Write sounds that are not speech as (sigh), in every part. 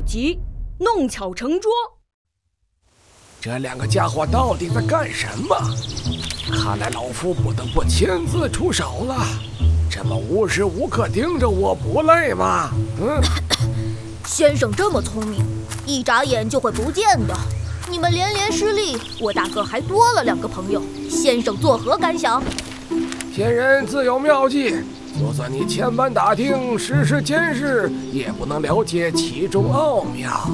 集，弄巧成拙。这两个家伙到底在干什么？看来老夫不得不亲自出手了。这么无时无刻盯着我，不累吗？嗯，(coughs) 先生这么聪明，一眨眼就会不见的。你们连连失利，我大哥还多了两个朋友。先生作何感想？仙人自有妙计，就算你千般打听，时时监视，也不能了解其中奥妙。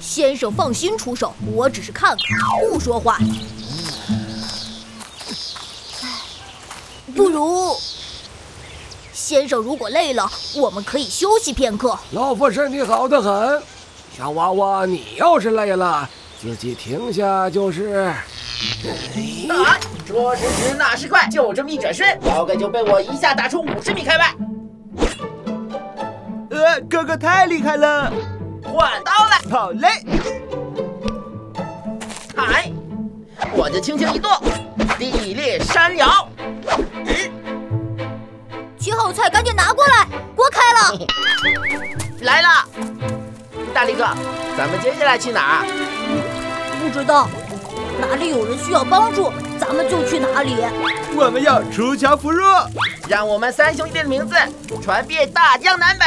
先生放心出手，我只是看看，不说话。不如，先生如果累了，我们可以休息片刻。老夫身体好得很，小娃娃，你要是累了，自己停下就是。啊！说时迟，那时快，就这么一转身，高哥就被我一下打出五十米开外。呃，哥哥太厉害了！换刀了，好嘞！嗨，我就轻轻一跺，地裂山摇。切好菜，赶紧拿过来，锅开了。(laughs) 来了，大力哥，咱们接下来去哪儿？不知道。哪里有人需要帮助，咱们就去哪里。我们要锄强扶弱，让我们三兄弟的名字传遍大江南北。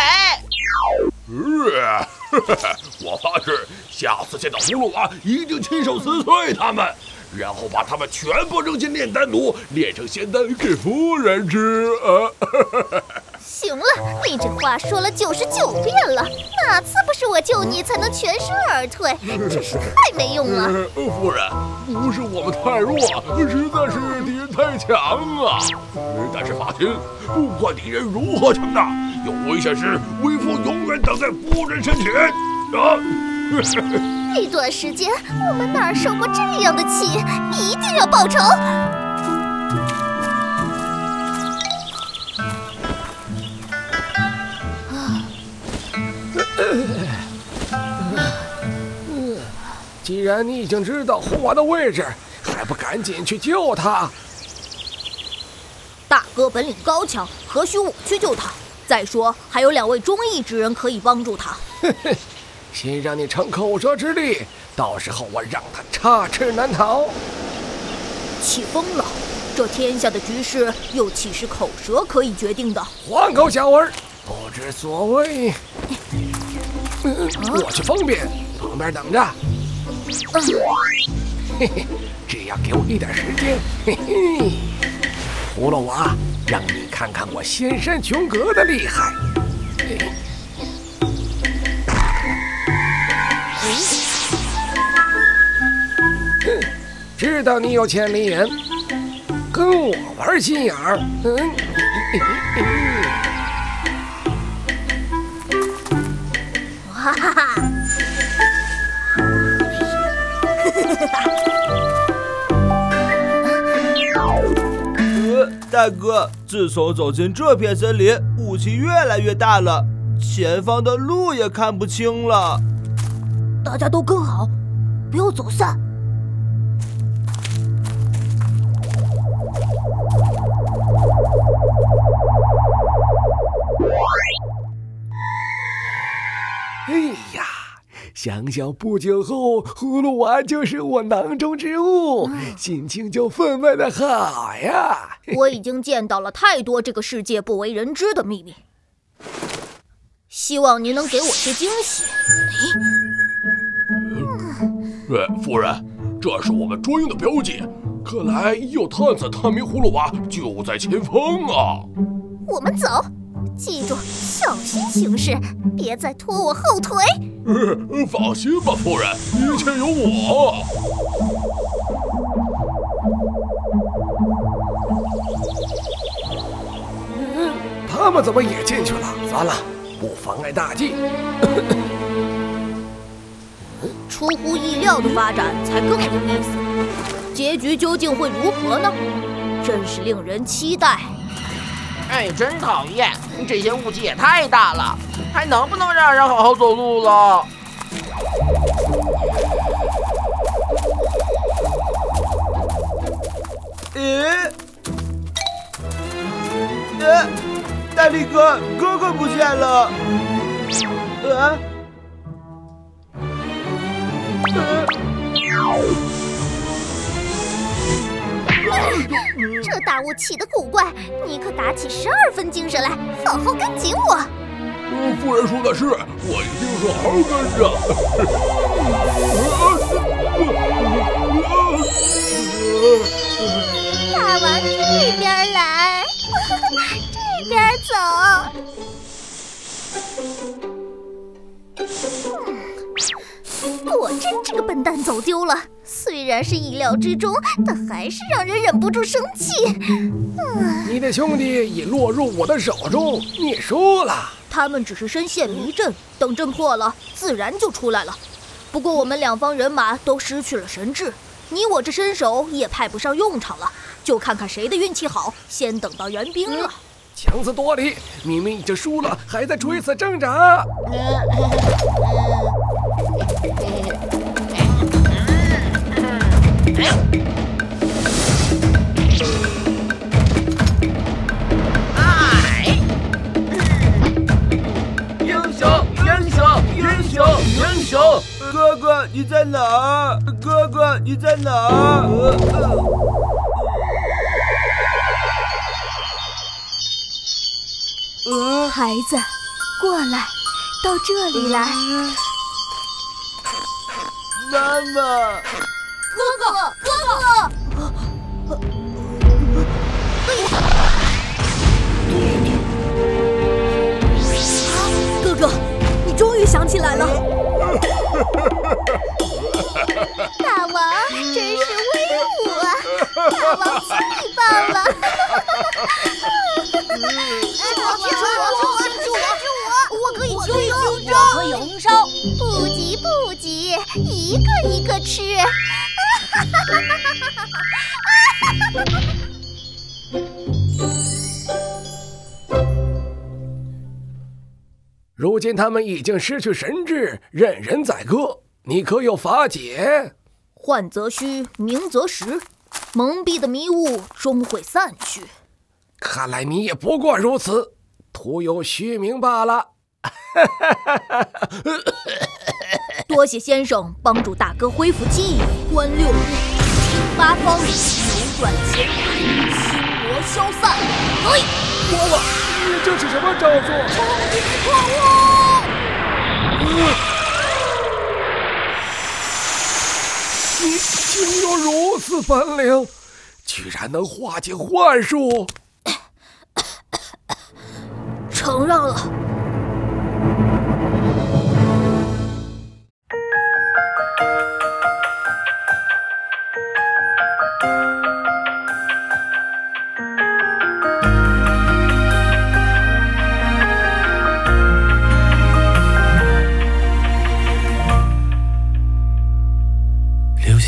(laughs) 我发誓，下次见到葫芦娃，一定亲手撕碎他们，然后把他们全部扔进炼丹炉，炼成仙丹给夫人吃。行了，你这话说了九十九遍了，哪次不是我救你才能全身而退？真是太没用了。夫人，不是我们太弱，实在是敌人太强啊。但是放心，不管敌人如何强大，有危险时，为父永远挡在夫人身前。啊！(laughs) (laughs) 一段时间，我们哪受过这样的气？一定要报仇！既然你已经知道红娃的位置，还不赶紧去救他？大哥本领高强，何须我去救他？再说还有两位忠义之人可以帮助他。嘿嘿，先让你逞口舌之力，到时候我让他插翅难逃。气疯了！这天下的局势又岂是口舌可以决定的？黄口小儿，不知所谓。我去方便，旁边等着。嘿嘿，只要给我一点时间，嘿嘿，葫芦娃，让你看看我仙山琼阁的厉害。哼，知道你有千里眼，跟我玩心眼儿。嗯。哇哈哈。大哥，自从走进这片森林，雾气越来越大了，前方的路也看不清了。大家都跟好，不要走散。想想不久后，葫芦娃就是我囊中之物，心情就分外的好呀。(laughs) 我已经见到了太多这个世界不为人知的秘密，希望您能给我些惊喜。哎，夫人，这是我们专用的标记，看来有探子探明葫芦娃就在前方啊。我们走。记住，小心行事，别再拖我后腿。放心吧，夫人，一切有我。他们怎么也进去了？算了，不妨碍大计。(coughs) 出乎意料的发展才更有意思，结局究竟会如何呢？真是令人期待。哎，真讨厌！这些雾气也太大了，还能不能让人好好走路了？咦？呃，大力哥，哥哥不见了！呃，这大雾起的古怪，你可打起十二分精神来，好好跟紧我。呃夫人说的是，我一定好好跟着。大王这边来，这边走。嗯果真这个笨蛋走丢了，虽然是意料之中，但还是让人忍不住生气。嗯你的兄弟已落入我的手中，你输了。他们只是深陷迷阵，等阵破了，自然就出来了。不过我们两方人马都失去了神智，你我这身手也派不上用场了，就看看谁的运气好，先等到援兵了。强词夺理，明明已经输了，还在垂死挣扎。(laughs) 哥哥你在哪儿？哥哥你在哪儿？呃呃孩子，过来，到这里来。妈妈，哥哥，哥哥！哥哥，你终于想起来了。大王真是威武啊！大王太棒了！一个一个吃。(laughs) 如今他们已经失去神智，任人宰割。你可有法解？幻则虚，明则实，蒙蔽的迷雾终会散去。看来你也不过如此，徒有虚名罢了。(laughs) 多谢先生帮助大哥恢复记忆，观六路，听八方，扭转乾坤，心魔消散。哎，倭瓜，你这是什么招数？你竟有如此本领，居然能化解幻术！承让了。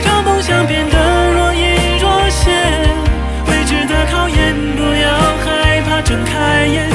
让梦想变得若隐若现。未知的考验，不要害怕，睁开眼，